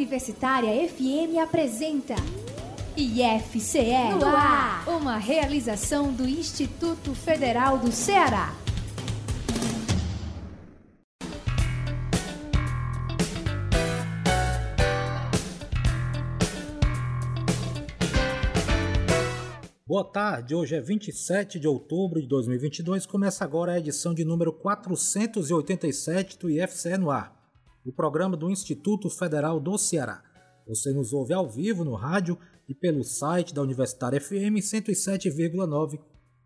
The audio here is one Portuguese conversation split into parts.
Universitária FM apresenta IFCE no ar, uma realização do Instituto Federal do Ceará. Boa tarde, hoje é 27 de outubro de 2022. Começa agora a edição de número 487 do IFCE no ar, o programa do Instituto Federal do Ceará. Você nos ouve ao vivo no rádio e pelo site da Universitária FM 107,9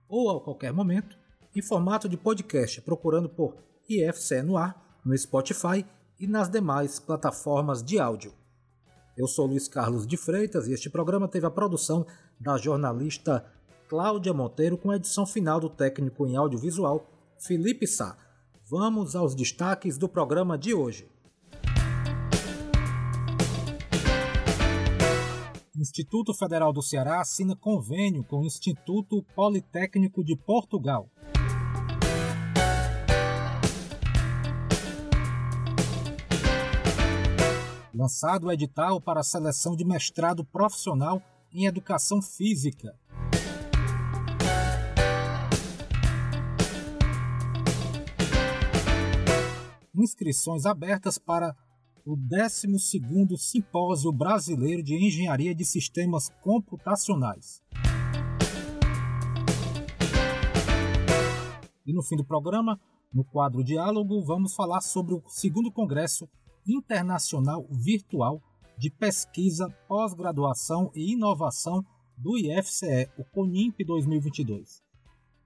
ou a qualquer momento em formato de podcast, procurando por IFCE no ar no Spotify e nas demais plataformas de áudio. Eu sou Luiz Carlos de Freitas e este programa teve a produção da jornalista Cláudia Monteiro com a edição final do técnico em audiovisual Felipe Sá. Vamos aos destaques do programa de hoje. Instituto Federal do Ceará assina convênio com o Instituto Politécnico de Portugal. Lançado o edital para a seleção de mestrado profissional em Educação Física. Inscrições abertas para o 12º Simpósio Brasileiro de Engenharia de Sistemas Computacionais. E no fim do programa, no quadro Diálogo, vamos falar sobre o segundo Congresso Internacional Virtual de Pesquisa, Pós-Graduação e Inovação do IFCE, o CONIMP 2022.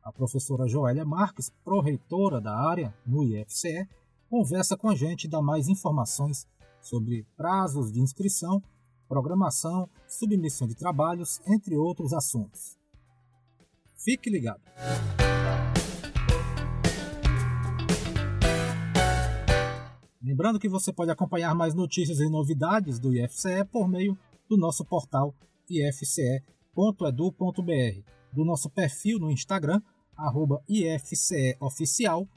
A professora Joélia Marques, pró-reitora da área no IFCE, conversa com a gente e dá mais informações sobre prazos de inscrição, programação, submissão de trabalhos, entre outros assuntos. Fique ligado! Lembrando que você pode acompanhar mais notícias e novidades do IFCE por meio do nosso portal ifce.edu.br, do nosso perfil no Instagram, arroba IFCEOficial,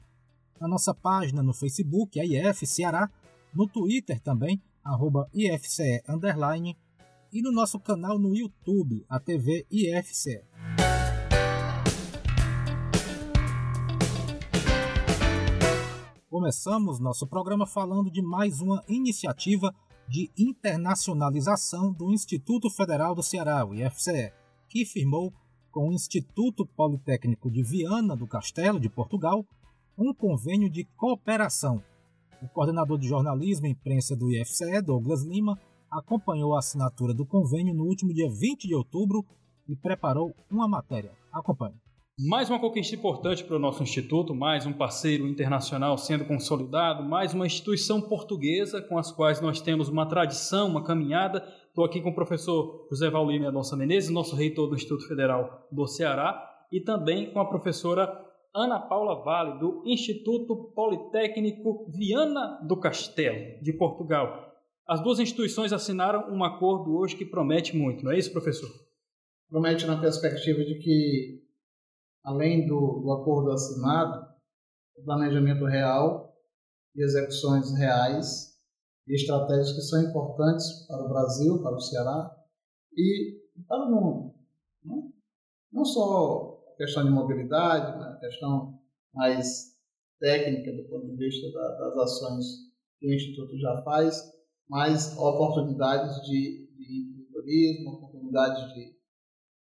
na nossa página no Facebook, a IF Ceará, no Twitter também, arroba IFCE Underline, e no nosso canal no YouTube, a TV IFCE. Começamos nosso programa falando de mais uma iniciativa de internacionalização do Instituto Federal do Ceará, o IFCE, que firmou com o Instituto Politécnico de Viana do Castelo, de Portugal, um convênio de cooperação. O coordenador de jornalismo e imprensa do IFCE, Douglas Lima, acompanhou a assinatura do convênio no último dia 20 de outubro e preparou uma matéria. Acompanhe. Mais uma conquista importante para o nosso instituto, mais um parceiro internacional sendo consolidado, mais uma instituição portuguesa com as quais nós temos uma tradição, uma caminhada. Estou aqui com o professor José Valdir Mendonça Menezes, nosso reitor do Instituto Federal do Ceará, e também com a professora Ana Paula Vale, do Instituto Politécnico Viana do Castelo, de Portugal. As duas instituições assinaram um acordo hoje que promete muito, não é isso, professor? Promete na perspectiva de que além do, do acordo assinado, o planejamento real e execuções reais e estratégias que são importantes para o Brasil, para o Ceará e para o mundo. Né? Não só questão de mobilidade, né? a questão mais técnica do ponto de vista da, das ações que o Instituto já faz, mas oportunidades de, de empreendedorismo, oportunidades de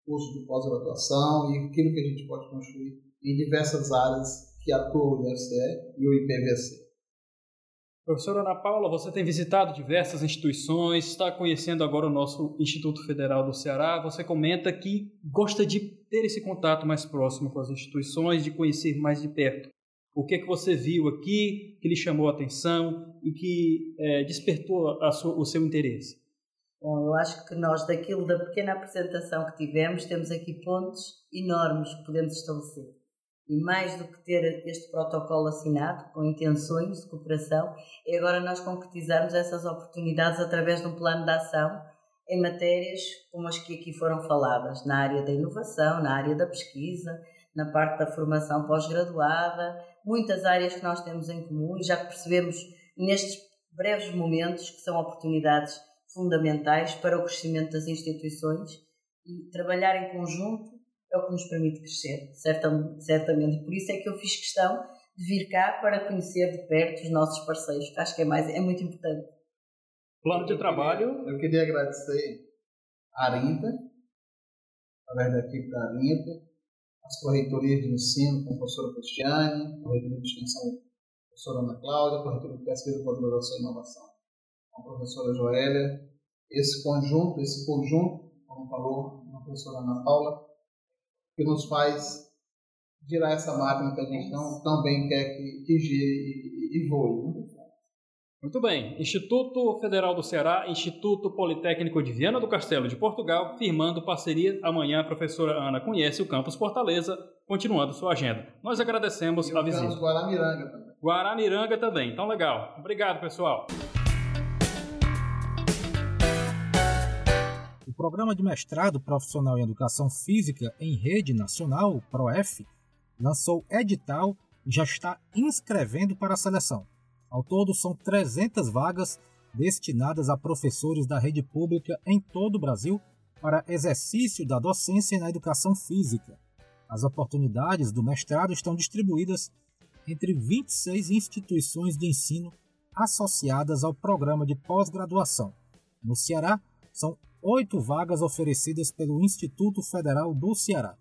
curso de pós-graduação e aquilo que a gente pode construir em diversas áreas que atua o IFCE e o IPVC. Professora Ana Paula, você tem visitado diversas instituições, está conhecendo agora o nosso Instituto Federal do Ceará. Você comenta que gosta de ter esse contato mais próximo com as instituições, de conhecer mais de perto. O que é que você viu aqui que lhe chamou a atenção e que é, despertou sua, o seu interesse? Bom, eu acho que nós, daquilo da pequena apresentação que tivemos, temos aqui pontos enormes que podemos estabelecer. E mais do que ter este protocolo assinado, com intenções de cooperação, é agora nós concretizarmos essas oportunidades através de um plano de ação em matérias como as que aqui foram faladas, na área da inovação, na área da pesquisa, na parte da formação pós-graduada, muitas áreas que nós temos em comum e já percebemos nestes breves momentos que são oportunidades fundamentais para o crescimento das instituições e trabalhar em conjunto é o que nos permite crescer, certamente. Por isso é que eu fiz questão de vir cá para conhecer de perto os nossos parceiros, que acho que é, mais, é muito importante. Plano de trabalho. Eu queria, agradecer a Arinta, através da equipe da Arinta, as corretorias de ensino com a professora Cristiane, a corretoria de extensão a professora Ana Cláudia, a corretoria de pesquisa, pós-graduação e inovação com a professora Joélia. Esse conjunto, esse conjunto, como falou a professora Ana Paula, que nos faz girar essa máquina que a gente não, também quer que, que gire e, e voe. Né? Muito bem. Instituto Federal do Ceará, Instituto Politécnico de Viana do Castelo de Portugal, firmando parceria. Amanhã a professora Ana conhece o campus Fortaleza, continuando sua agenda. Nós agradecemos e a visita. Guaramiranga também. Guaramiranga também. Então, legal. Obrigado, pessoal. Programa de Mestrado Profissional em Educação Física em Rede Nacional, PROEF, lançou edital e já está inscrevendo para a seleção. Ao todo, são 300 vagas destinadas a professores da rede pública em todo o Brasil para exercício da docência na educação física. As oportunidades do mestrado estão distribuídas entre 26 instituições de ensino associadas ao programa de pós-graduação. No Ceará, são oito vagas oferecidas pelo Instituto Federal do Ceará.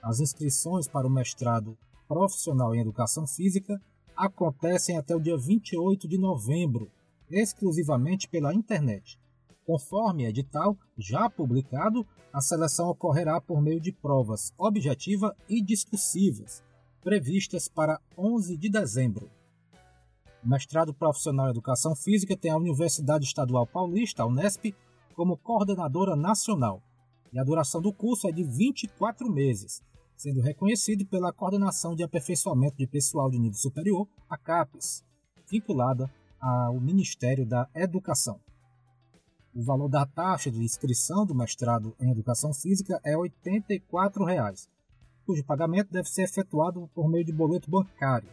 As inscrições para o mestrado profissional em educação física acontecem até o dia 28 de novembro, exclusivamente pela internet. Conforme edital já publicado, a seleção ocorrerá por meio de provas objetiva e discursivas, previstas para 11 de dezembro. O mestrado profissional em educação física tem a Universidade Estadual Paulista, a Unesp, como coordenadora nacional, e a duração do curso é de 24 meses, sendo reconhecido pela Coordenação de Aperfeiçoamento de Pessoal de Nível Superior, a CAPES, vinculada ao Ministério da Educação. O valor da taxa de inscrição do mestrado em Educação Física é 84 reais, cujo pagamento deve ser efetuado por meio de boleto bancário.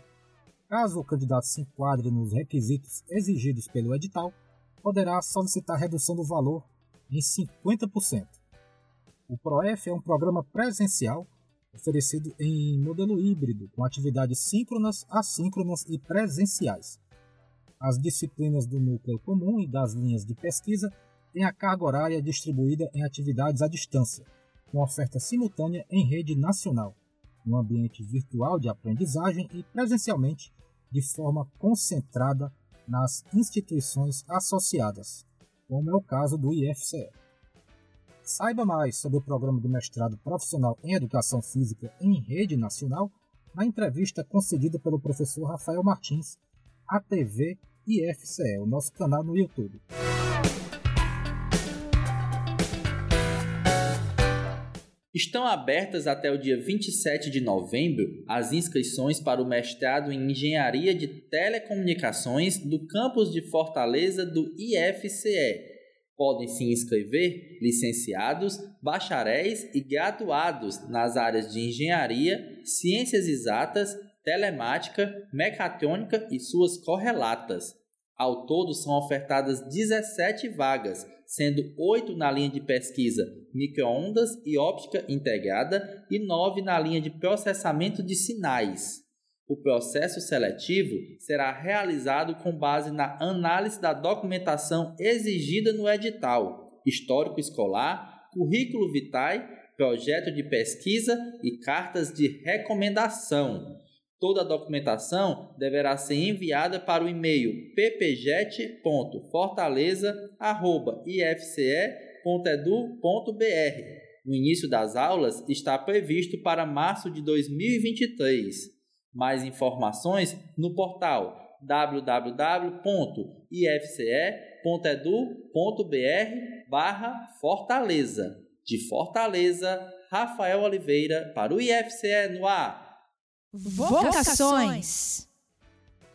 Caso o candidato se enquadre nos requisitos exigidos pelo edital, poderá solicitar redução do valor em 50%. O PROEF é um programa presencial oferecido em modelo híbrido, com atividades síncronas, assíncronas e presenciais. As disciplinas do núcleo comum e das linhas de pesquisa têm a carga horária distribuída em atividades à distância, com oferta simultânea em rede nacional, no ambiente virtual de aprendizagem e presencialmente, de forma concentrada nas instituições associadas, como é o caso do IFCE. Saiba mais sobre o programa de mestrado profissional em Educação Física em rede nacional na entrevista concedida pelo professor Rafael Martins à TV IFCE, o nosso canal no YouTube. Estão abertas até o dia 27 de novembro as inscrições para o mestrado em Engenharia de Telecomunicações do campus de Fortaleza do IFCE Podem se inscrever licenciados, bacharéis e graduados nas áreas de engenharia, ciências exatas, telemática, mecatrônica e suas correlatas. Ao todo são ofertadas 17 vagas, sendo 8 na linha de pesquisa microondas e óptica integrada e 9 na linha de processamento de sinais. O processo seletivo será realizado com base na análise da documentação exigida no edital, histórico escolar, currículo vitae, projeto de pesquisa e cartas de recomendação. Toda a documentação deverá ser enviada para o e-mail ppjet.fortaleza.ifce.edu.br. O início das aulas está previsto para março de 2023. Mais informações no portal www.ifce.edu.br Fortaleza. De Fortaleza, Rafael Oliveira para o IFCE no ar. Vocações.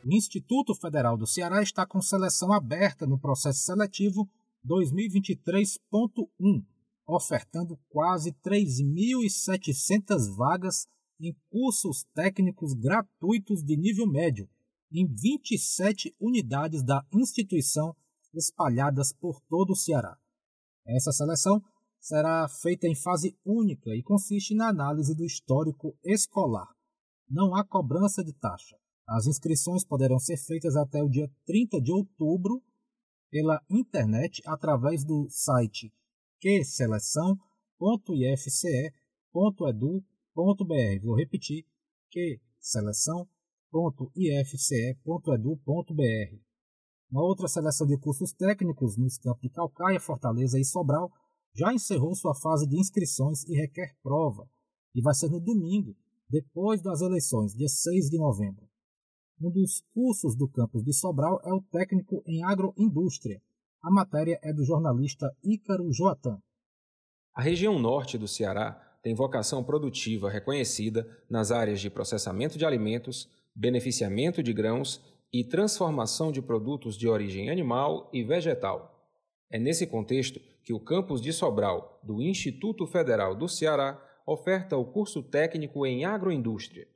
O Instituto Federal do Ceará está com seleção aberta no processo seletivo 2023.1, ofertando quase 3.700 vagas em cursos técnicos gratuitos de nível médio em 27 unidades da instituição espalhadas por todo o Ceará. Essa seleção será feita em fase única e consiste na análise do histórico escolar. Não há cobrança de taxa. As inscrições poderão ser feitas até o dia 30 de outubro pela internet através do site qseleção.ifce.edu.br. Vou repetir: qseleção.ifce.edu.br. Uma outra seleção de cursos técnicos nos campos de Calcaia, Fortaleza e Sobral já encerrou sua fase de inscrições e requer prova, e vai ser no domingo, depois das eleições, dia 6 de novembro. Um dos cursos do campus de Sobral é o técnico em agroindústria. A matéria é do jornalista Ícaro Joatan. A região norte do Ceará tem vocação produtiva reconhecida nas áreas de processamento de alimentos, beneficiamento de grãos e transformação de produtos de origem animal e vegetal. É nesse contexto que o campus de Sobral, do Instituto Federal do Ceará, oferta o curso técnico em agroindústria.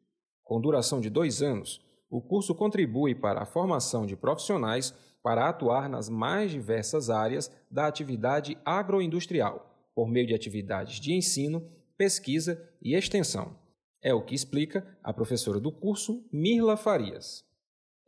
Com duração de dois anos, o curso contribui para a formação de profissionais para atuar nas mais diversas áreas da atividade agroindustrial, por meio de atividades de ensino, pesquisa e extensão. É o que explica a professora do curso, Mirla Farias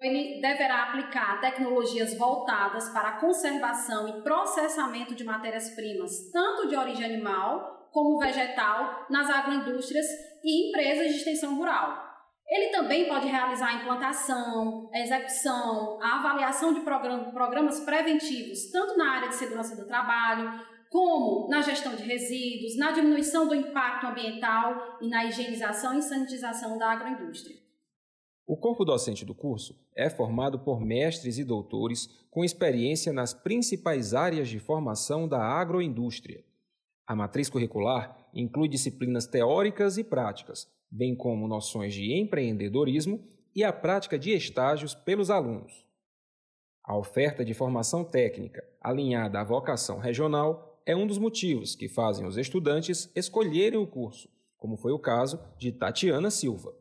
ele deverá aplicar tecnologias voltadas para a conservação e processamento de matérias-primas, tanto de origem animal como vegetal, nas agroindústrias e empresas de extensão rural. Ele também pode realizar a implantação, a execução, a avaliação de programas preventivos, tanto na área de segurança do trabalho, como na gestão de resíduos, na diminuição do impacto ambiental e na higienização e sanitização da agroindústria. O corpo docente do curso é formado por mestres e doutores com experiência nas principais áreas de formação da agroindústria. A matriz curricular inclui disciplinas teóricas e práticas, bem como noções de empreendedorismo e a prática de estágios pelos alunos. A oferta de formação técnica, alinhada à vocação regional, é um dos motivos que fazem os estudantes escolherem o curso, como foi o caso de Tatiana Silva.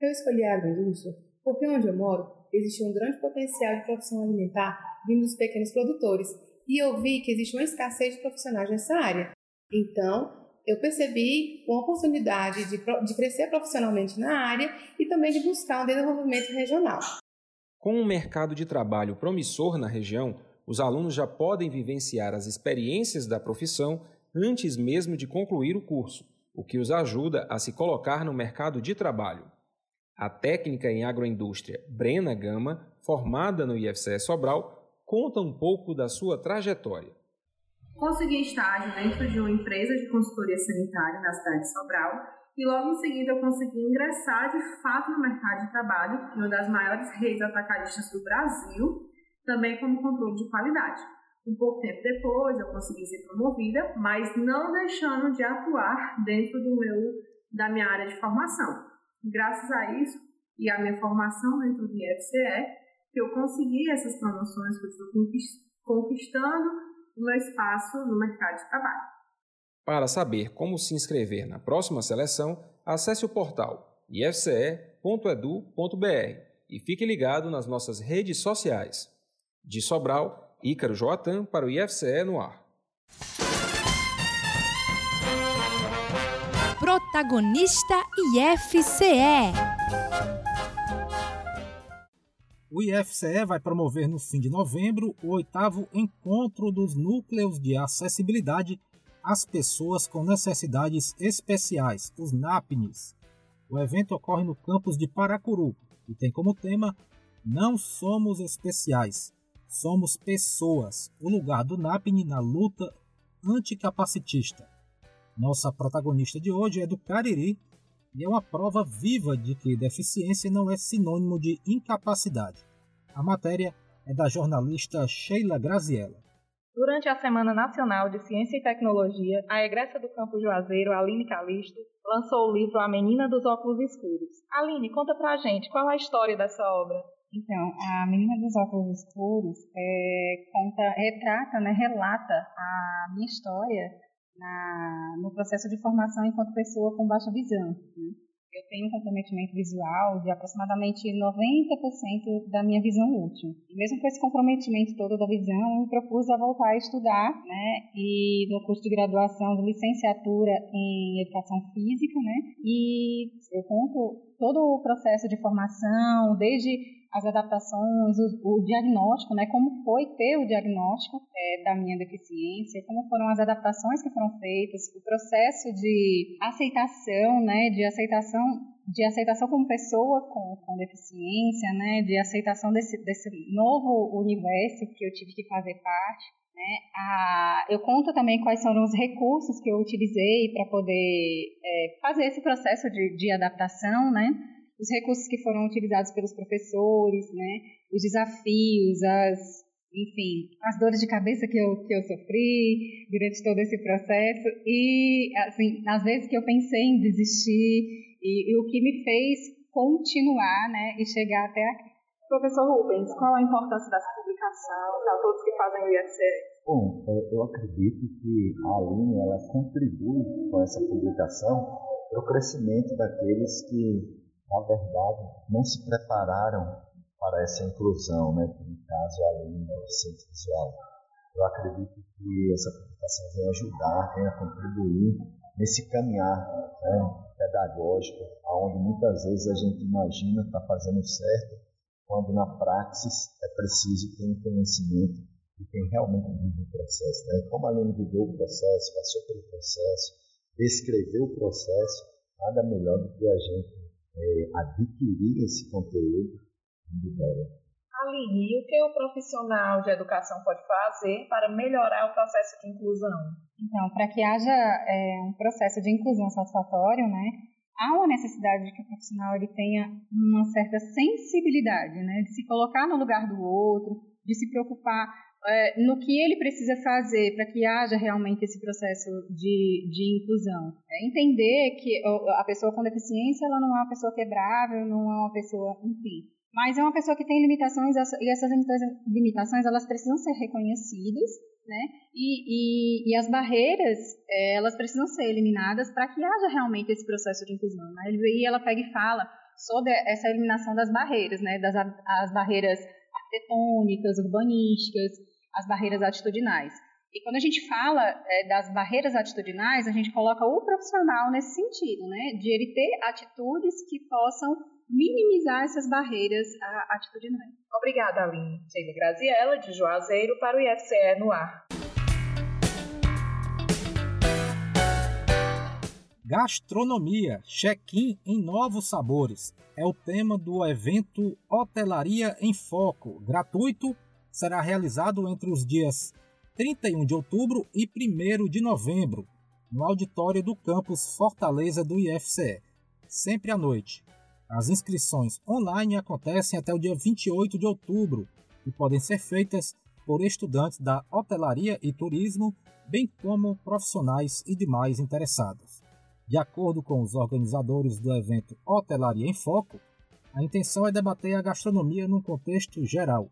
Eu escolhi a agroindústria porque onde eu moro existe um grande potencial de produção alimentar vindo dos pequenos produtores e eu vi que existe uma escassez de profissionais nessa área. Então, eu percebi uma oportunidade de, de crescer profissionalmente na área e também de buscar um desenvolvimento regional. Com um mercado de trabalho promissor na região, os alunos já podem vivenciar as experiências da profissão antes mesmo de concluir o curso, o que os ajuda a se colocar no mercado de trabalho. A técnica em agroindústria Brena Gama, formada no IFCE Sobral, conta um pouco da sua trajetória. Consegui estágio dentro de uma empresa de consultoria sanitária na cidade de Sobral e logo em seguida eu consegui ingressar de fato no mercado de trabalho em uma das maiores redes atacaristas do Brasil, também como controle de qualidade. Um pouco tempo depois eu consegui ser promovida, mas não deixando de atuar dentro do meu da minha área de formação graças a isso e à minha formação dentro do IFCE, eu consegui essas promoções, que eu fui conquistando o meu espaço no mercado de trabalho. Para saber como se inscrever na próxima seleção, acesse o portal ifce.edu.br e fique ligado nas nossas redes sociais. De Sobral, Ícaro Joatan para o IFCE no ar. Protagonista IFCE. O IFCE vai promover no fim de novembro o oitavo encontro dos núcleos de acessibilidade às pessoas com necessidades especiais, os NAPNIs. O evento ocorre no campus de Paracuru e tem como tema Não somos especiais, somos pessoas, o lugar do NAPNI na luta anticapacitista. Nossa protagonista de hoje é do Cariri e é uma prova viva de que deficiência não é sinônimo de incapacidade. A matéria é da jornalista Sheila Graziella. Durante a Semana Nacional de Ciência e Tecnologia, a egressa do Campo Juazeiro, Aline Calisto, lançou o livro A Menina dos Óculos Escuros. Aline, conta pra gente qual a história dessa obra. Então, a Menina dos Óculos Escuros é, conta, retrata, né, relata a minha história na, no processo de formação enquanto pessoa com baixa visão. Né? eu tenho um comprometimento visual de aproximadamente 90% da minha visão útil. E mesmo com esse comprometimento todo da visão, eu propus a voltar a estudar, né? E no curso de graduação de licenciatura em educação física, né? E eu conto todo o processo de formação, desde as adaptações, o, o, diagnóstico, né, como foi ter o diagnóstico é, da minha deficiência, como foram as adaptações que foram feitas, o processo de aceitação, né, de aceitação, de aceitação como pessoa com, com deficiência, né, de aceitação desse, desse novo universo que eu tive que fazer parte. Né? Ah, eu conto também quais foram os recursos que eu utilizei para poder é, fazer esse processo de, de adaptação, né? os recursos que foram utilizados pelos professores, né, os desafios, as, enfim, as dores de cabeça que eu, que eu sofri durante todo esse processo e, assim, às vezes que eu pensei em desistir e, e o que me fez continuar, né, e chegar até aqui. Professor Rubens, qual a importância dessa publicação para todos que fazem o IFC? Bom, é, eu acredito que a Aline ela contribui com essa publicação para o crescimento daqueles que na verdade, não se prepararam para essa inclusão, né? no caso, além do deficiente visual. Eu acredito que essa publicação vem ajudar, vem a contribuir nesse caminhar né, pedagógico, onde muitas vezes a gente imagina estar tá fazendo certo, quando na praxis é preciso ter um conhecimento de quem realmente vive o processo. Né? Como a Aline viveu o processo, passou pelo processo, descreveu o processo, nada melhor do que a gente é, adquirir esse conteúdo dela. Aline, e o que o profissional de educação pode fazer para melhorar o processo de inclusão? Então, para que haja é, um processo de inclusão satisfatório, né, há uma necessidade de que o profissional ele tenha uma certa sensibilidade, né, de se colocar no lugar do outro, de se preocupar é, no que ele precisa fazer para que haja realmente esse processo de, de inclusão. É entender que a pessoa com deficiência ela não é uma pessoa quebrável, não é uma pessoa, enfim, mas é uma pessoa que tem limitações e essas limitações elas precisam ser reconhecidas, né? E, e, e as barreiras é, elas precisam ser eliminadas para que haja realmente esse processo de inclusão. Né? E ela pega e fala sobre essa eliminação das barreiras, né? Das as barreiras arquitetônicas, urbanísticas, as barreiras atitudinais. E quando a gente fala é, das barreiras atitudinais, a gente coloca o profissional nesse sentido, né? De ele ter atitudes que possam minimizar essas barreiras atitudinais. Obrigada, Aline. Sheila Graziella, de Juazeiro, para o IFCE no ar. Gastronomia, check-in em novos sabores. É o tema do evento Hotelaria em Foco, gratuito será realizado entre os dias 31 de outubro e 1 de novembro, no auditório do campus Fortaleza do IFCE, sempre à noite. As inscrições online acontecem até o dia 28 de outubro e podem ser feitas por estudantes da hotelaria e turismo, bem como profissionais e demais interessados. De acordo com os organizadores do evento Hotelaria em Foco, a intenção é debater a gastronomia num contexto geral,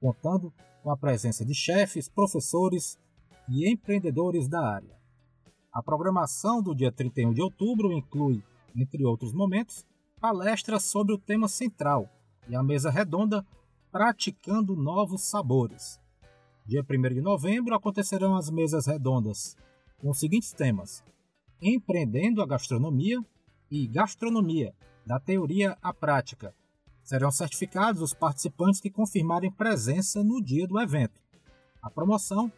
contando com a presença de chefes, professores e empreendedores da área. A programação do dia 31 de outubro inclui, entre outros momentos, palestras sobre o tema central e a mesa redonda Praticando Novos Sabores. Dia 1 de novembro acontecerão as mesas redondas com os seguintes temas: Empreendendo a Gastronomia e Gastronomia, da Teoria à Prática, Serão certificados os participantes que confirmarem presença no dia do evento. A promoção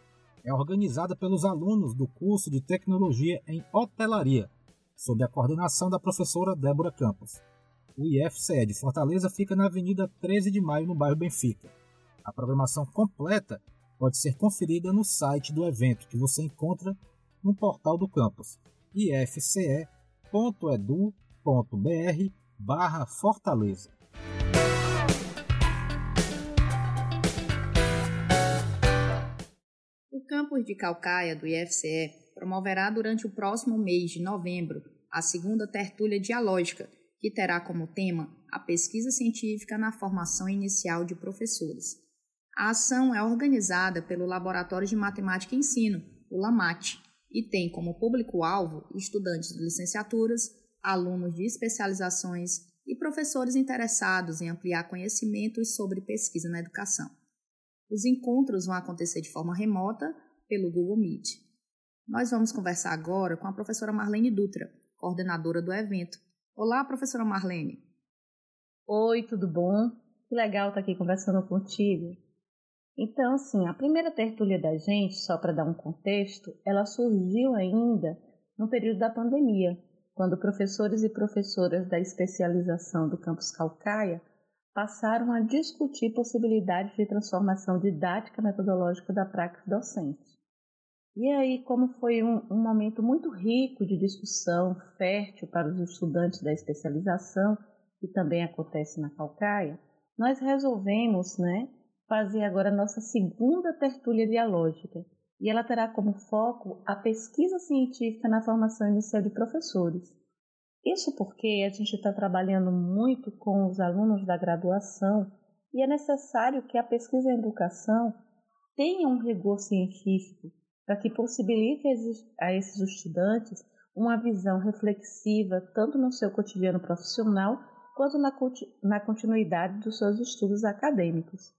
é organizada pelos alunos do curso de Tecnologia em Hotelaria, sob a coordenação da professora Débora Campos. O IFCE de Fortaleza fica na Avenida 13 de Maio, no bairro Benfica. A programação completa pode ser conferida no site do evento, que você encontra no portal do campus ifce.edu.br/fortaleza. campus de Calcaia do IFCE promoverá durante o próximo mês de novembro a segunda tertúlia dialógica, que terá como tema a pesquisa científica na formação inicial de professores. A ação é organizada pelo Laboratório de Matemática e Ensino, o LAMAT, e tem como público-alvo estudantes de licenciaturas, alunos de especializações e professores interessados em ampliar conhecimentos sobre pesquisa na educação. Os encontros vão acontecer de forma remota pelo Google Meet. Nós vamos conversar agora com a professora Marlene Dutra, coordenadora do evento. Olá, professora Marlene. Oi, tudo bom? Que legal estar aqui conversando contigo. Então, assim, a primeira tertúlia da gente, só para dar um contexto, ela surgiu ainda no período da pandemia, quando professores e professoras da especialização do campus Calcaia passaram a discutir possibilidades de transformação didática metodológica da prática docente. E aí, como foi um, um momento muito rico de discussão, fértil para os estudantes da especialização, que também acontece na Calcaia, nós resolvemos né, fazer agora a nossa segunda tertúlia dialógica, e ela terá como foco a pesquisa científica na formação inicial de professores. Isso porque a gente está trabalhando muito com os alunos da graduação e é necessário que a pesquisa em educação tenha um rigor científico para que possibilite a esses estudantes uma visão reflexiva tanto no seu cotidiano profissional quanto na, continuidade dos seus estudos acadêmicos.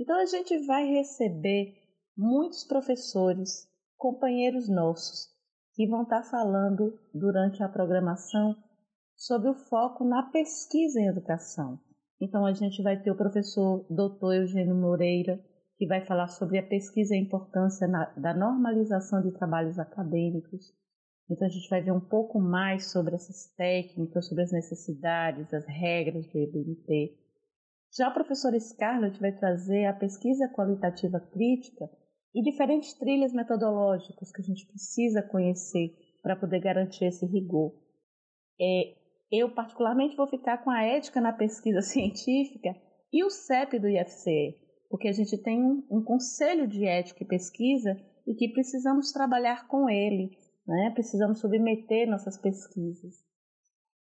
Então a gente vai receber muitos professores, companheiros nossos, que vão estar falando durante a programação sobre o foco na pesquisa em educação. Então a gente vai ter o professor Dr. Eugênio Moreira, que vai falar sobre a pesquisa e a importância na, da normalização de trabalhos acadêmicos. Então a gente vai ver um pouco mais sobre essas técnicas, sobre as necessidades, as regras do EBNT. Já o professor Scarlett vai trazer a pesquisa qualitativa crítica e diferentes trilhas metodológicas que a gente precisa conhecer para poder garantir esse rigor. É, eu, particularmente, vou ficar com a ética na pesquisa científica e o CEP do IFCE, porque a gente tem um, conselho de ética e pesquisa e que precisamos trabalhar com ele, né? precisamos submeter nossas pesquisas.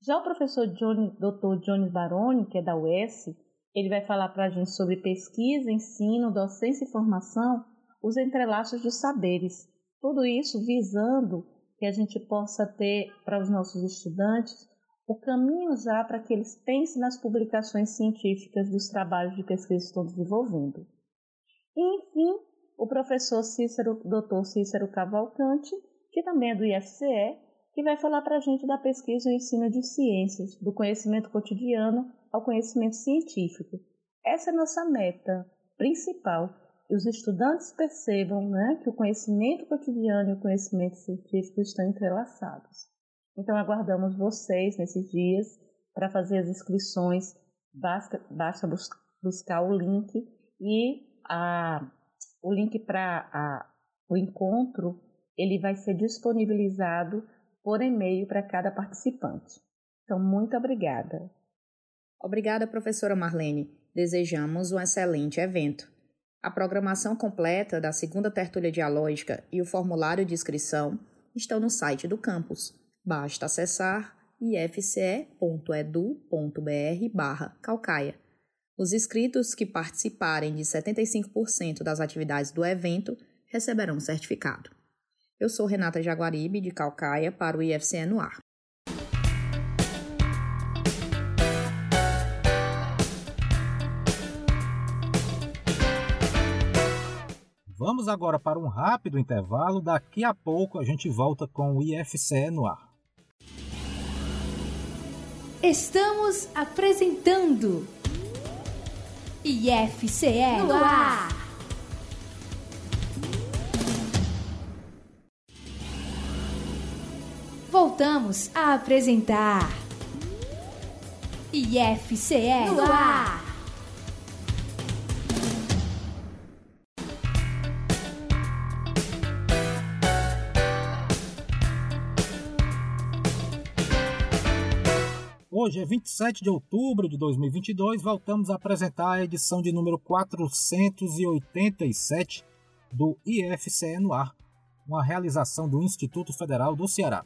Já o professor Johnny, Dr. Jones Baroni, que é da UES, ele vai falar para a gente sobre pesquisa, ensino, docência e formação os entrelaços dos saberes. Tudo isso visando que a gente possa ter para os nossos estudantes o caminho já para que eles pensem nas publicações científicas dos trabalhos de pesquisa que estão desenvolvendo. E, enfim, o professor Cícero, Dr. Cícero Cavalcante, que também é do IFCE, que vai falar para a gente da pesquisa e ensino de ciências, do conhecimento cotidiano ao conhecimento científico. Essa é a nossa meta principal e os estudantes percebam né, que o conhecimento cotidiano e o conhecimento científico estão entrelaçados. Então, aguardamos vocês nesses dias para fazer as inscrições. Basta, basta bus buscar o link e a, o link para o encontro ele vai ser disponibilizado por e-mail para cada participante. Então, muito obrigada. Obrigada, professora Marlene. Desejamos um excelente evento. A programação completa da segunda tertúlia dialógica e o formulário de inscrição estão no site do campus. Basta acessar ifce.edu.br barra calcaia. Os inscritos que participarem de 75% das atividades do evento receberão um certificado. Eu sou Renata Jaguaribe, de Calcaia, para o IFCE no ar. Vamos agora para um rápido intervalo. Daqui a pouco a gente volta com o IFCE no ar. Estamos apresentando IFCE no ar. Voltamos a apresentar IFCE no ar. Hoje é 27 de outubro de 2022, voltamos a apresentar a edição de número 487 do IFCE no ar, uma realização do Instituto Federal do Ceará.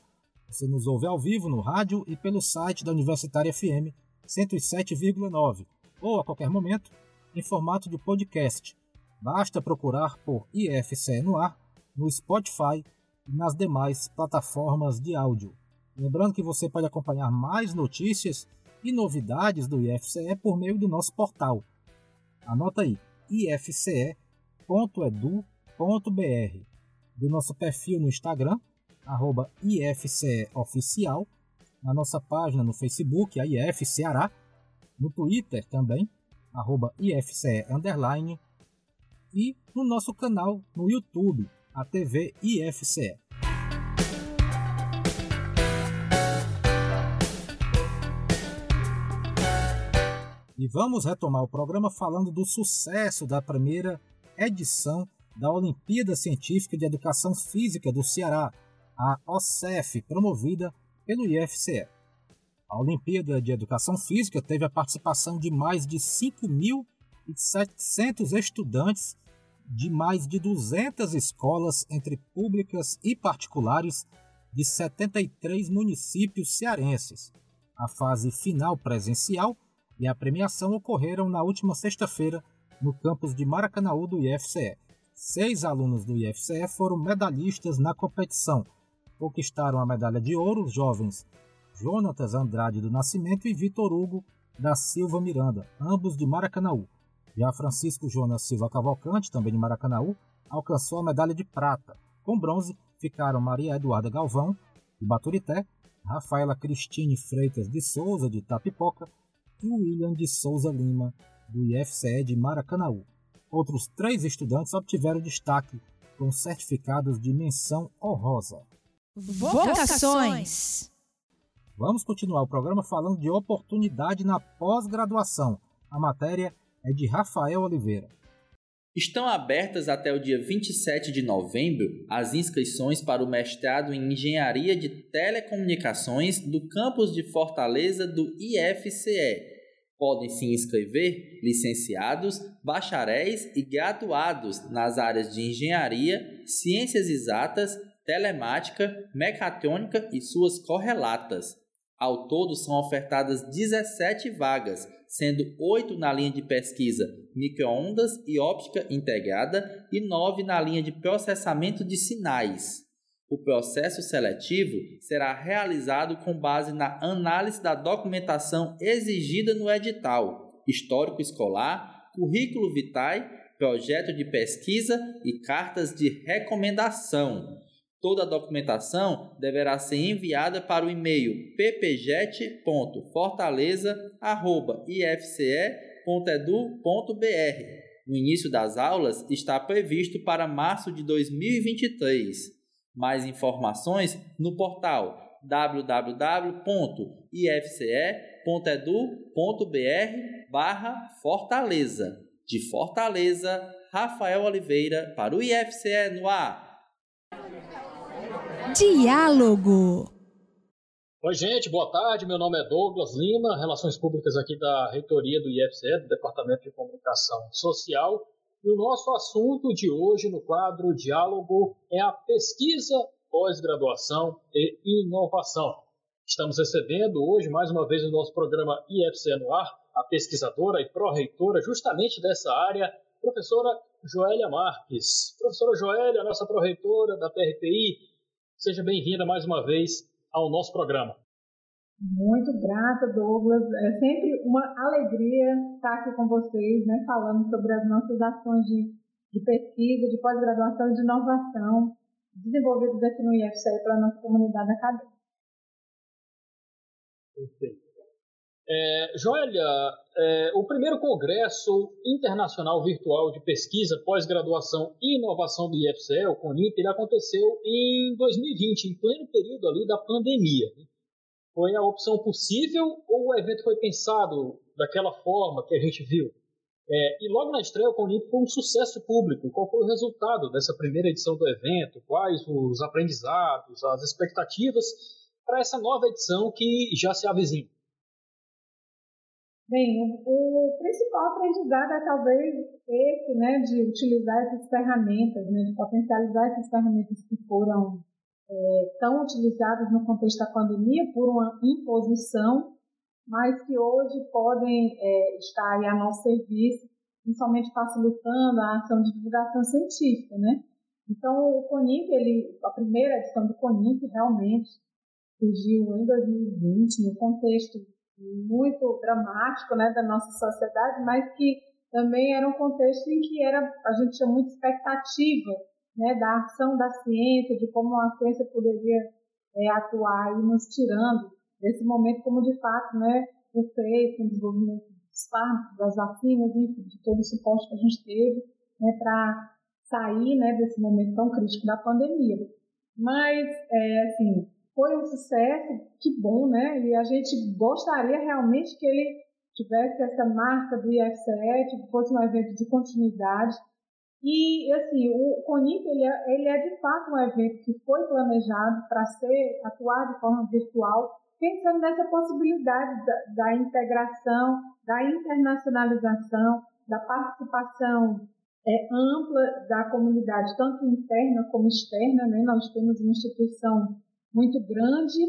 Você nos ouve ao vivo no rádio e pelo site da Universitária FM 107,9 ou a qualquer momento em formato de podcast. Basta procurar por IFCE no ar no Spotify e nas demais plataformas de áudio. Lembrando que você pode acompanhar mais notícias e novidades do IFCE por meio do nosso portal. Anota aí, ifce.edu.br, do nosso perfil no Instagram, arroba IFCEoficial, na nossa página no Facebook, a IF Ceará, no Twitter também, arroba IFCE Underline, e no nosso canal no YouTube, a TV IFCE. E vamos retomar o programa falando do sucesso da primeira edição da Olimpíada Científica de Educação Física do Ceará, a OCEF, promovida pelo IFCE. A Olimpíada de Educação Física teve a participação de mais de 5.700 estudantes de mais de 200 escolas, entre públicas e particulares, de 73 municípios cearenses. A fase final presencial e a premiação ocorreram na última sexta-feira no campus de Maracanaú do IFCE. Seis alunos do IFCE foram medalhistas na competição. Conquistaram a medalha de ouro os jovens Jonatas Andrade do Nascimento e Vitor Hugo da Silva Miranda, ambos de Maracanaú. Já Francisco Jonas Silva Cavalcante, também de Maracanaú, alcançou a medalha de prata. Com bronze ficaram Maria Eduarda Galvão, de Baturité, Rafaela Cristine Freitas de Souza, de Tapipoca, e William de Souza Lima, do IFCE de Maracanaú. Outros três estudantes obtiveram destaque com certificados de menção honrosa. Vocações. Vamos continuar o programa falando de oportunidade na pós-graduação. A matéria é de Rafael Oliveira. Estão abertas até o dia 27 de novembro as inscrições para o mestrado em Engenharia de Telecomunicações do campus de Fortaleza do IFCE. Podem se inscrever licenciados, bacharéis e graduados nas áreas de Engenharia, Ciências Exatas, Telemática, Mecatrônica e suas correlatas. Ao todo, são ofertadas 17 vagas, sendo 8 na linha de pesquisa microondas e óptica integrada e 9 na linha de processamento de sinais. O processo seletivo será realizado com base na análise da documentação exigida no edital, histórico escolar, currículo vitae, projeto de pesquisa e cartas de recomendação. Toda a documentação deverá ser enviada para o e-mail ppjet.fortaleza.ifce.edu.br. O início das aulas está previsto para março de 2023. Mais informações no portal www.ifce.edu.br Fortaleza. De Fortaleza, Rafael Oliveira para o IFCE no ar. Diálogo. Oi, gente, boa tarde. Meu nome é Douglas Lima, Relações Públicas aqui da Reitoria do IFCE, do Departamento de Comunicação Social. E o nosso assunto de hoje no quadro Diálogo é a pesquisa, pós-graduação e inovação. Estamos recebendo hoje, mais uma vez, no nosso programa IFCE no ar, a pesquisadora e pró-reitora justamente dessa área, professora Joélia Marques. Professora Joélia, nossa pró-reitora da PRPI, Seja bem-vinda mais uma vez ao nosso programa. Muito grata, Douglas. É sempre uma alegria estar aqui com vocês, né, falando sobre as nossas ações de, de pesquisa, de pós-graduação e de inovação desenvolvidas aqui no IFCE para a nossa comunidade acadêmica. Perfeito. É, Joélia, é, o primeiro Congresso Internacional Virtual de Pesquisa, Pós-Graduação e Inovação do IFCE, o CONIP, ele aconteceu em 2020, em pleno período ali da pandemia. Né? Foi a opção possível ou o evento foi pensado daquela forma que a gente viu? É, e logo na estreia, o CONIP foi um sucesso público. Qual foi o resultado dessa primeira edição do evento? Quais os aprendizados, as expectativas para essa nova edição que já se avizinha? Bem, o, o, principal aprendizado é talvez esse, né, de utilizar essas ferramentas, né, de potencializar essas ferramentas que foram é, tão utilizadas no contexto da pandemia por uma imposição, mas que hoje podem é, estar a nosso serviço, principalmente facilitando a ação de divulgação científica, né? Então, o CONIP, ele, a primeira edição do CONIP, realmente, surgiu em 2020, no contexto muito dramático né, da nossa sociedade, mas que também era um contexto em que era, a gente tinha muita expectativa né, da ação da ciência, de como a ciência poderia é, atuar e nos tirando desse momento, como de fato né, o fez com o desenvolvimento dos fármacos, das vacinas, enfim, de todo o suporte que a gente teve né, para sair né, desse momento tão crítico da pandemia. Mas, é, assim, foi um sucesso, que bom, né? E a gente gostaria realmente que ele tivesse essa marca do IFCE, que fosse um evento de continuidade. E, assim, o CONIP, ele é, ele é de fato um evento que foi planejado para ser, atuar de forma virtual, pensando nessa possibilidade da, da integração, da internacionalização, da participação é, ampla da comunidade, tanto interna como externa. Né? Nós temos uma instituição muito grande,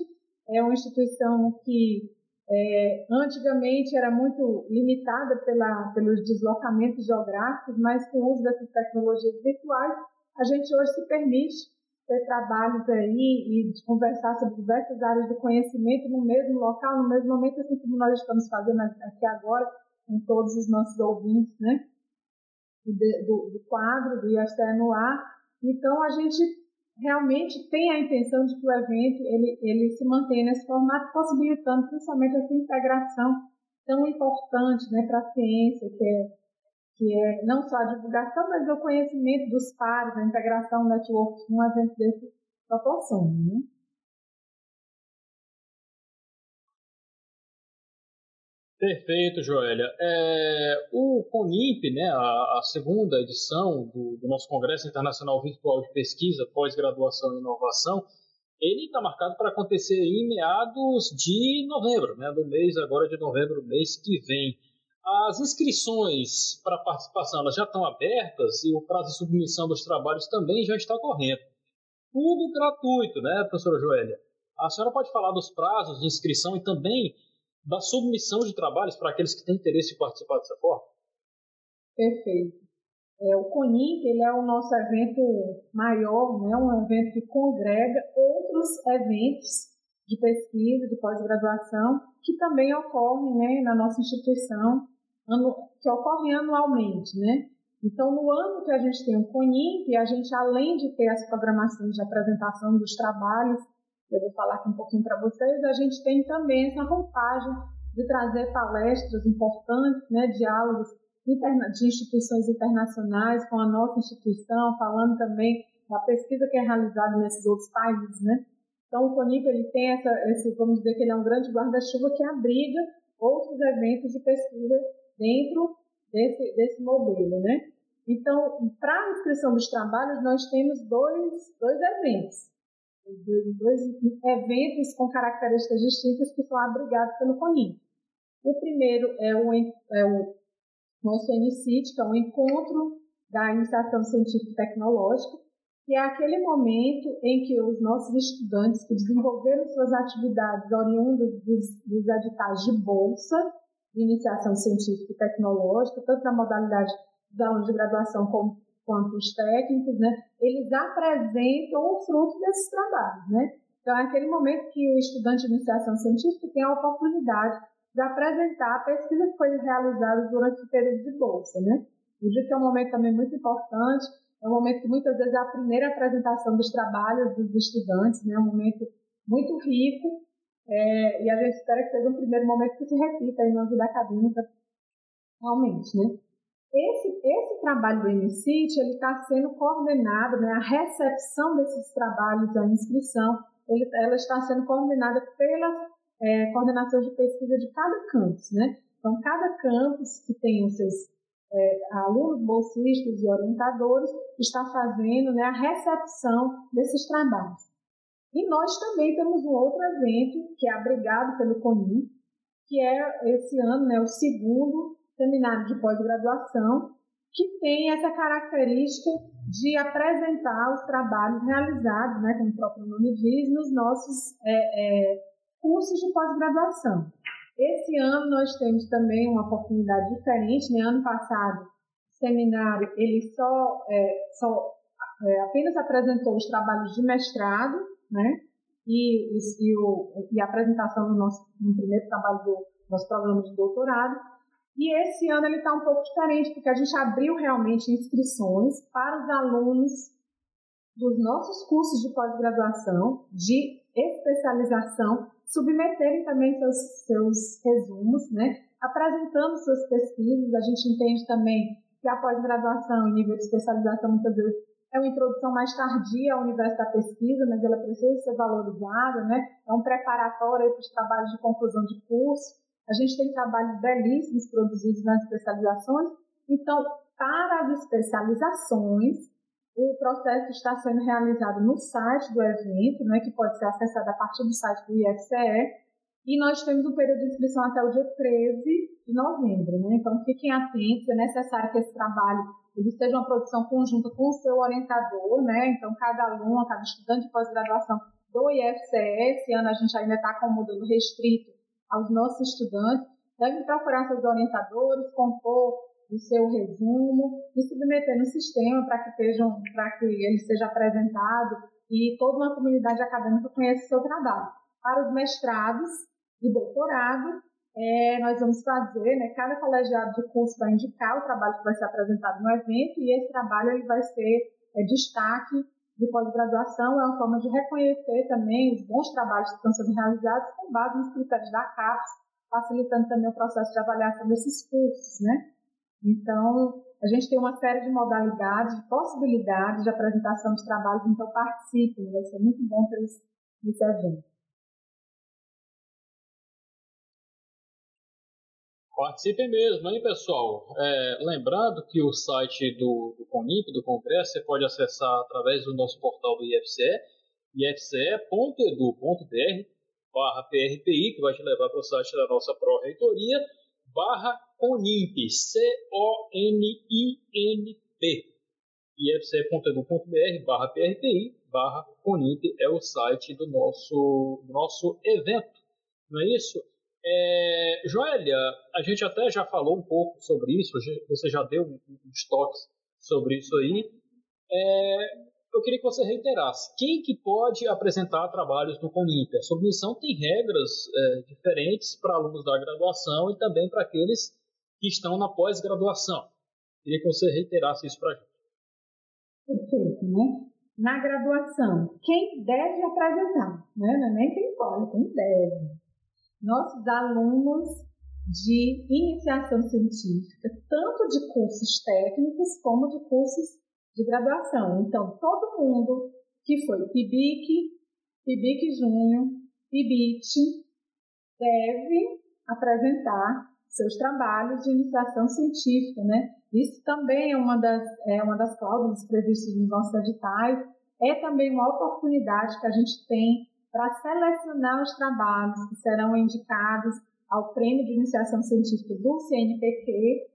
é uma instituição que é, antigamente era muito limitada pela, pelos deslocamentos geográficos, mas com o uso dessas tecnologias virtuais, a gente hoje se permite ter trabalhos aí e conversar sobre diversas áreas do conhecimento no mesmo local, no mesmo momento, assim como nós estamos fazendo aqui agora, com todos os nossos ouvintes, né? Do, do quadro do ISTE no ar. Então, a gente realmente tem a intenção de que o evento ele, ele se mantenha nesse formato, possibilitando principalmente essa integração tão importante né, para a ciência, que é, que é não só a divulgação, mas o conhecimento dos pares, a integração, o network, um evento desse proporciona. Né? Perfeito, Joélia. É, o CONIMP, né, a, a segunda edição do, do, nosso Congresso Internacional Virtual de Pesquisa, Pós-Graduação e Inovação, ele está marcado para acontecer em meados de novembro, né, do mês agora de novembro, mês que vem. As inscrições para participação elas já estão abertas e o prazo de submissão dos trabalhos também já está correndo. Tudo gratuito, né, professora Joélia? A senhora pode falar dos prazos de inscrição e também da submissão de trabalhos para aqueles que têm interesse em participar dessa forma? Perfeito. É, o CONIC ele é o nosso evento maior, né, um evento que congrega outros eventos de pesquisa, de pós-graduação, que também ocorrem né, na nossa instituição, que ocorrem anualmente. Né? Então, no ano que a gente tem o CONIC, a gente, além de ter as programações de apresentação dos trabalhos eu vou falar aqui um pouquinho para vocês, a gente tem também essa roupagem de trazer palestras importantes, né, diálogos de instituições internacionais com a nossa instituição, falando também da pesquisa que é realizada nesses outros países, né? Então, o CONIP, ele tem essa, esse, vamos dizer que ele é um grande guarda-chuva que abriga outros eventos de pesquisa dentro desse, desse modelo, né? Então, para a inscrição dos trabalhos, nós temos dois, dois eventos dois eventos com características distintas que são abrigados pelo CONIM. O primeiro é o, é o nosso NCIT, que é o Encontro da Iniciação Científica e Tecnológica, que é aquele momento em que os nossos estudantes que desenvolveram suas atividades oriundas dos, dos editais de bolsa de iniciação científica e tecnológica, tanto na modalidade dos alunos de graduação como quanto os técnicos, né, eles apresentam o fruto desses trabalhos, né? Então, é aquele momento que o estudante de iniciação científica tem a oportunidade de apresentar a pesquisa que foi realizada durante o período de bolsa, né? Digo que é um momento também muito importante, é um momento que muitas vezes é a primeira apresentação dos trabalhos dos estudantes, né? É um momento muito rico, é, e a gente espera que seja um primeiro momento que se repita aí na vida acadêmica, realmente, né? Esse, esse trabalho do MCIT, ele está sendo coordenado, né, a recepção desses trabalhos, a inscrição, ele, ela está sendo coordenada pela é, de pesquisa de cada campus, né? Então, cada campus que tem os seus é, alunos, bolsistas e orientadores, está fazendo né, a recepção desses trabalhos. E nós também temos um outro evento, que é abrigado pelo CONIM, que é esse ano, né, o segundo seminário de pós-graduação, que tem essa característica de apresentar os trabalhos realizados, né, como o próprio nome diz, nos nossos é, é, cursos de pós-graduação. Esse ano nós temos também uma oportunidade diferente. Né? Ano passado, o seminário ele só, é, só é, apenas apresentou os trabalhos de mestrado, né? e, e, o, e a apresentação do nosso no primeiro trabalho do nosso programa de doutorado. E esse ano ele está um pouco diferente, porque a gente abriu realmente inscrições para os alunos dos nossos cursos de pós-graduação, de especialização, submeterem também seus, seus resumos, né? apresentando suas pesquisas. A gente entende também que a pós-graduação em nível de especialização muitas vezes é uma introdução mais tardia ao universo da pesquisa, mas ela precisa ser valorizada, né? É um preparatório para os trabalhos de conclusão de curso. A gente tem trabalhos belíssimos produzidos nas especializações. Então, para as especializações, o processo está sendo realizado no site do evento, né, que pode ser acessado a partir do site do IFCE, e nós temos um período de inscrição até o dia 13 de novembro. Né? Então, fiquem atentos, é necessário que esse trabalho ele seja uma produção conjunta com o seu orientador, né? então cada aluno, cada estudante de pós-graduação do IFCE, esse ano a gente ainda está com o modelo restrito aos nossos estudantes, devem procurar seus orientadores, compor o seu resumo e submeter no sistema para que, para que ele seja apresentado e toda uma comunidade acadêmica conheça o seu trabalho. Para os mestrados e doutorado, é, nós vamos fazer, né, cada colegiado de curso vai indicar o trabalho que vai ser apresentado no evento e esse trabalho ele vai ser é, destaque de pós-graduação, é uma forma de reconhecer também os bons trabalhos que estão sendo realizados com base nos critérios da CAPES, facilitando também o processo de avaliação desses cursos, né? Então, a gente tem uma série de modalidades, de possibilidades de apresentação de trabalhos, então participem, vai ser muito bom para esse, evento. Participem mesmo, hein, pessoal? É, lembrando que o site do, do CONIP, do Congresso, você pode acessar através do nosso portal do IFCE, ifce.edu.br barra PRPI, que vai te levar para o site da nossa pró-reitoria, barra CONIMP, C-O-N-I-N-P. ifce.edu.br barra PRPI, barra CONIMP é o site do nosso, do nosso evento, não é isso? É, Joélia, a gente até já falou um pouco sobre isso, você já deu uns toques sobre isso aí. É, eu queria que você reiterasse. Quem que pode apresentar trabalhos no Conimp? A submissão tem regras é, diferentes para alunos da graduação e também para aqueles que estão na pós-graduação. Queria que você reiterasse isso para a gente. Perfeito, né? Na graduação, quem deve apresentar? Né? Não é nem quem pode, quem deve nossos alunos de iniciação científica, tanto de cursos técnicos como de cursos de graduação. Então, todo mundo que foi PIBIC, PIBIC Júnior, PIBIT, deve apresentar seus trabalhos de iniciação científica, né? Isso também é uma das, é uma das cláusulas previstas nos nossos editais, é também uma oportunidade que a gente tem para selecionar os trabalhos que serão indicados ao Prêmio de Iniciação Científica do CNPq.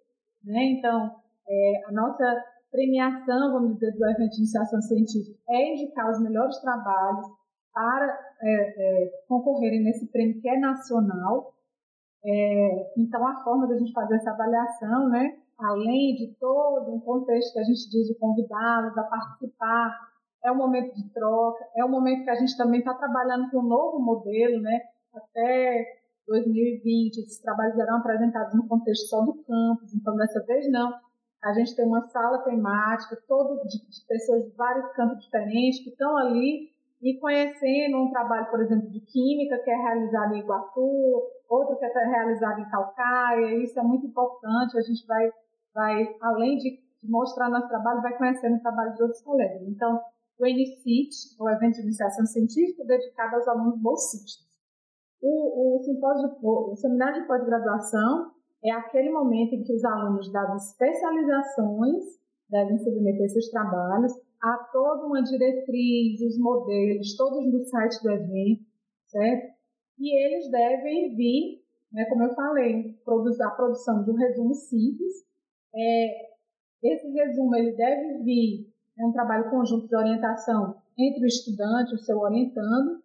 Né? Então, é, a nossa premiação, vamos dizer, do evento de iniciação científica é indicar os melhores trabalhos para é, é, concorrerem nesse prêmio que é nacional. É, então, a forma da gente fazer essa avaliação, né, além de todo um contexto que a gente diz de convidá-los a participar é um momento de troca, é um momento que a gente também está trabalhando com um novo modelo, né? Até 2020, esses trabalhos eram apresentados no contexto só do campus, então dessa vez não. A gente tem uma sala temática, todo de, de pessoas de vários campos diferentes que estão ali e conhecendo um trabalho, por exemplo, de química que é realizado em Iguatu, outro que é realizado em Calcaia, isso é muito importante, a gente vai, vai além de mostrar nosso trabalho, vai conhecendo o trabalho de outros colegas. Então, o NCIT, o evento de iniciação científica dedicado aos alunos bolsistas. O, o, o seminário de pós-graduação é aquele momento em que os alunos das especializações devem submeter seus trabalhos a toda uma diretriz, os modelos, todos no site do evento, certo? E eles devem vir, né, como eu falei, produzir a produção de um resumo simples. É, esse resumo ele deve vir é um trabalho conjunto de orientação entre o estudante o seu orientando,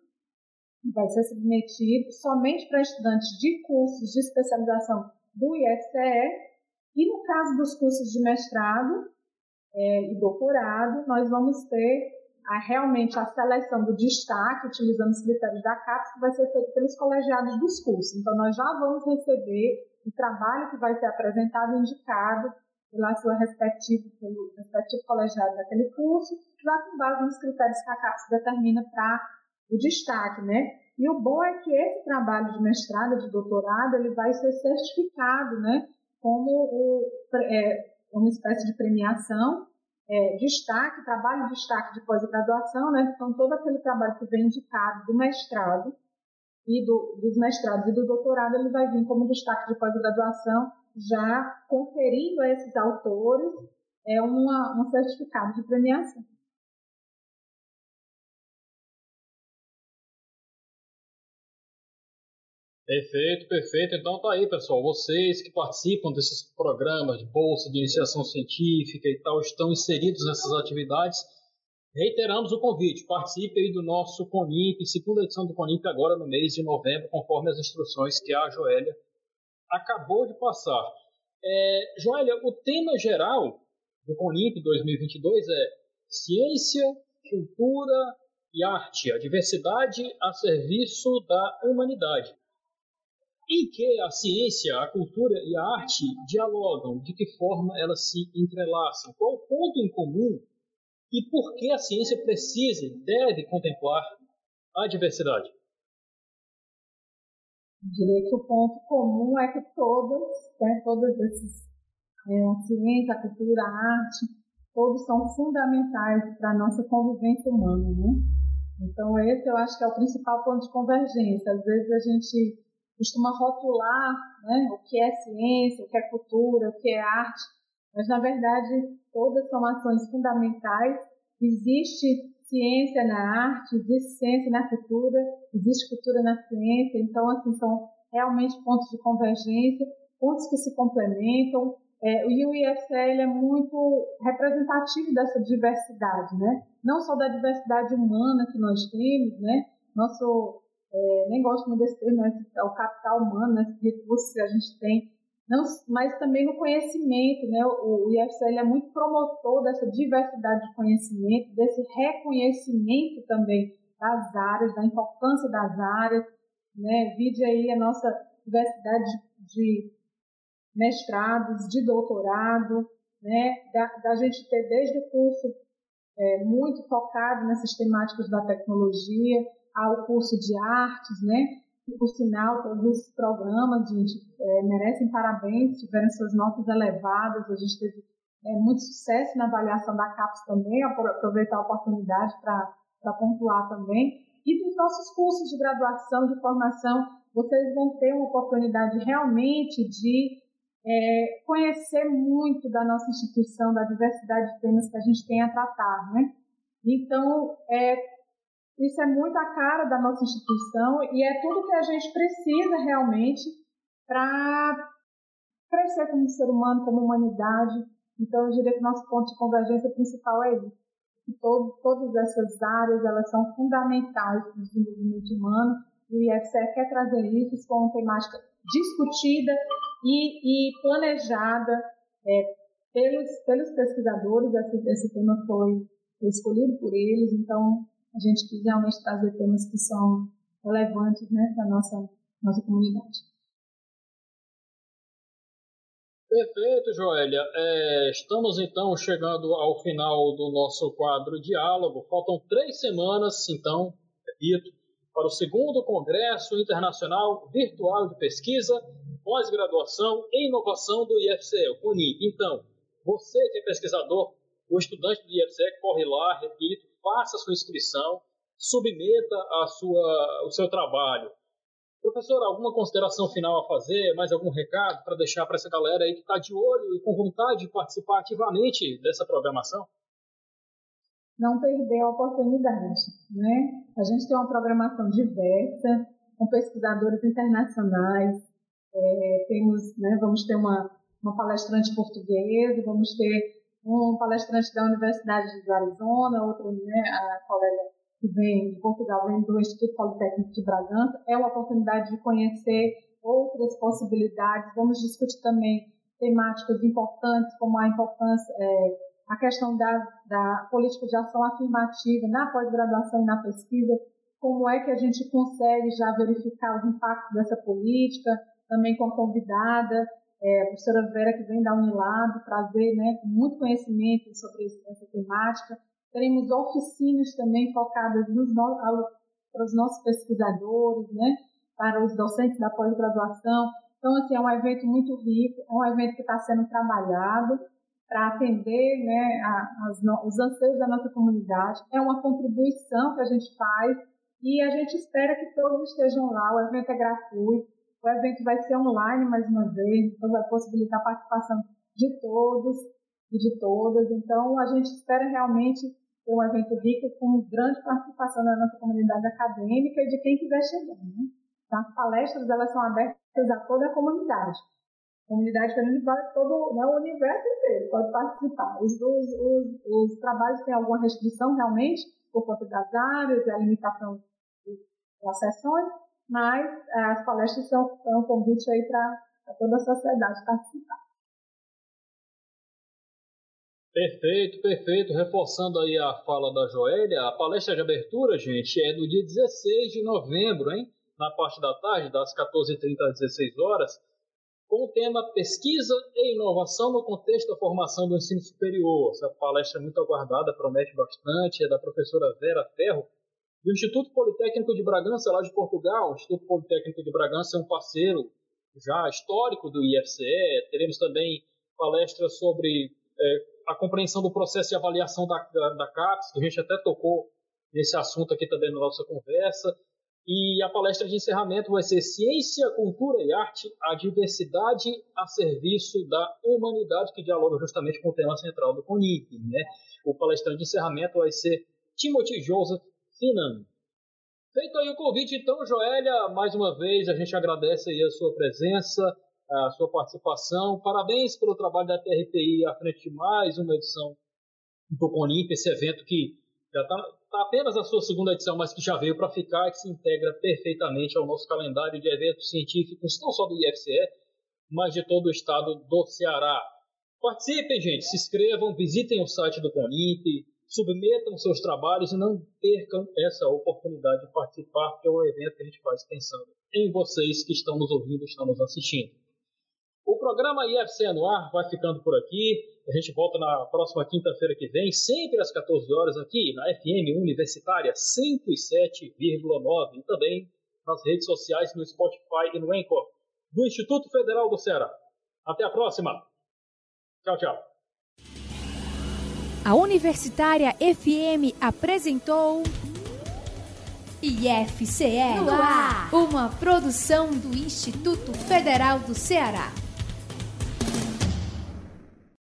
vai ser submetido somente para estudantes de cursos de especialização do IFCE, e no caso dos cursos de mestrado é, e doutorado, nós vamos ter a, realmente a seleção do destaque, utilizando os critérios da CAPES, que vai ser feito pelos colegiados dos cursos. Então, nós já vamos receber o trabalho que vai ser apresentado e indicado pela sua respectiva, pelo respectivo colegiado daquele curso, já com base nos critérios que a CAPES determina para o destaque, né? E o bom é que esse trabalho de mestrado, de doutorado, ele vai ser certificado, né? Como o, é, uma espécie de premiação é, destaque, trabalho de destaque de pós-graduação, né? Então, todo aquele trabalho que vem indicado do mestrado e do, dos mestrados e do doutorado, ele vai vir como destaque de pós-graduação, já conferindo a esses autores é uma, um certificado de premiação. Perfeito, perfeito. Então tá aí, pessoal. Vocês que participam desses programas de bolsa de iniciação científica e tal, estão inseridos nessas atividades. Reiteramos o convite. Participe aí do nosso CONIP, segunda edição do CONIP agora no mês de novembro, conforme as instruções que a Joélia acabou de passar. É, Joélia, o tema geral do CONIP 2022 é ciência, cultura e arte, a diversidade a serviço da humanidade em que a ciência, a cultura e a arte dialogam, de que forma elas se entrelaçam, qual o ponto em comum e por que a ciência precisa e deve contemplar a diversidade. Que o ponto comum é que todos, né, todos esses, é, a ciência, a cultura, a arte, todos são fundamentais para a nossa convivência humana, né? Então esse eu acho que é o principal ponto de convergência. Às vezes a gente costuma rotular né, o que é ciência, o que é cultura, o que é arte, mas na verdade todas são ações fundamentais. Existe ciência na arte, existe ciência na cultura, existe cultura na ciência, então assim são realmente pontos de convergência, pontos que se complementam. É, e o IFCL é muito representativo dessa diversidade, né? Não só da diversidade humana que nós temos, né? Nosso é, nem gosto muito desse termo, né, é o capital humano, né, recursos que a gente tem, não, mas também no conhecimento, né, o, o IFCL é muito promotor dessa diversidade de conhecimento, desse reconhecimento também das áreas, da importância das áreas, né, vide aí a nossa diversidade de, mestrados, de doutorado, né, da, da gente ter desde o curso é, muito focado nessas temáticas da tecnologia, ao curso de artes, né? E, por sinal, todos esses programas, gente, é, merecem parabéns, tiveram suas notas elevadas, a gente teve é, muito sucesso na avaliação da CAPES também, aproveitar a oportunidade para pontuar também. E dos nossos cursos de graduação, de formação, vocês vão ter uma oportunidade realmente de é, conhecer muito da nossa instituição, da diversidade de temas que a gente tem a tratar, né? Então, é, isso é muito a cara da nossa instituição e é tudo que a gente precisa realmente para crescer como ser humano, como humanidade. Então, eu diria que nosso ponto de convergência principal é isso. Que todo, todas essas áreas elas são fundamentais para o desenvolvimento humano e o IFCE quer trazer isso com uma temática discutida e, e planejada é, pelos, pelos pesquisadores. Esse, esse tema foi escolhido por eles, então a gente quis realmente trazer temas que são relevantes né, para a nossa, nossa comunidade. Perfeito, Joélia. É, estamos então chegando ao final do nosso quadro Diálogo. Faltam três semanas, então, repito, para o segundo Congresso Internacional Virtual de Pesquisa, Pós-Graduação e Inovação do IFCE, o CUNIP. Então, você que é pesquisador, o estudante do IFCE, corre lá, repito, faça a sua inscrição, submeta a sua, o seu trabalho. Professor, alguma consideração final a fazer? Mais algum recado para deixar para essa galera aí que está de olho e com vontade de participar ativamente dessa programação? Não perder a oportunidade, né? A gente tem uma programação diversa, com pesquisadores internacionais, é, temos, né, vamos ter uma, uma palestrante portuguesa, vamos ter um palestrante da Universidade do Arizona, outro, né, a colega que vem de Portugal, vem do Instituto Politécnico de Bragança. É uma oportunidade de conhecer outras possibilidades. Vamos discutir também temáticas importantes, como a importância é, a questão da, da política de ação afirmativa na pós-graduação e na pesquisa, como é que a gente consegue já verificar os impactos dessa política, também com a convidada, é, a professora Vera, que vem da Unilab, trazer né, muito conhecimento sobre essa temática. Teremos oficinas também focadas nos no, para os nossos pesquisadores, né, para os docentes da pós-graduação. Então, assim, é um evento muito rico, é um evento que está sendo trabalhado para atender né, a, as, os anseios da nossa comunidade. É uma contribuição que a gente faz e a gente espera que todos estejam lá. O evento é gratuito, o evento vai ser online mais uma vez, então vai possibilitar a participação de todos e de todas. Então, a gente espera realmente ter um evento rico com grande participação da nossa comunidade acadêmica e de quem quiser chegar. Né? Então, as palestras elas são abertas a toda a comunidade. A comunidade vai todo né, o universo inteiro pode participar. Os, os, os, os trabalhos têm alguma restrição realmente por conta das áreas a limitação das sessões, mas é, as palestras são, são um convite aí para toda a sociedade participar. Perfeito, perfeito. Reforçando aí a fala da Joélia, a palestra de abertura, gente, é no dia 16 de novembro, hein? Na parte da tarde, das 14h30 às 16 horas, com o tema Pesquisa e Inovação no contexto da formação do ensino superior. Essa palestra é muito aguardada, promete bastante, é da professora Vera Ferro, do Instituto Politécnico de Bragança, lá de Portugal. O Instituto Politécnico de Bragança é um parceiro já histórico do IFCE. Teremos também palestras sobre é, a compreensão do processo de avaliação da, da, da CAPES, que a gente até tocou nesse assunto aqui também na nossa conversa. E a palestra de encerramento vai ser Ciência, Cultura e Arte, a diversidade a serviço da humanidade, que dialoga justamente com o tema central do CONIP. Né? O palestrante de encerramento vai ser Timothy Joseph Finan. Feito aí o convite, então, Joélia, mais uma vez a gente agradece aí a sua presença, a sua participação. Parabéns pelo trabalho da TRPI à frente de mais uma edição do Conimp, esse evento que já está tá apenas a sua segunda edição, mas que já veio para ficar e que se integra perfeitamente ao nosso calendário de eventos científicos, não só do IFCE, mas de todo o estado do Ceará. Participem, gente, se inscrevam, visitem o site do Conimp, submetam seus trabalhos e não percam essa oportunidade de participar, porque é um evento que a gente faz pensando em vocês que estão nos ouvindo, estão nos assistindo. O programa IFC no ar vai ficando por aqui. A gente volta na próxima quinta-feira que vem, sempre às 14 horas, aqui na FM Universitária 107,9 e também nas redes sociais, no Spotify e no Anchor do Instituto Federal do Ceará. Até a próxima. Tchau, tchau. A Universitária FM apresentou IFCE uma produção do Instituto Federal do Ceará.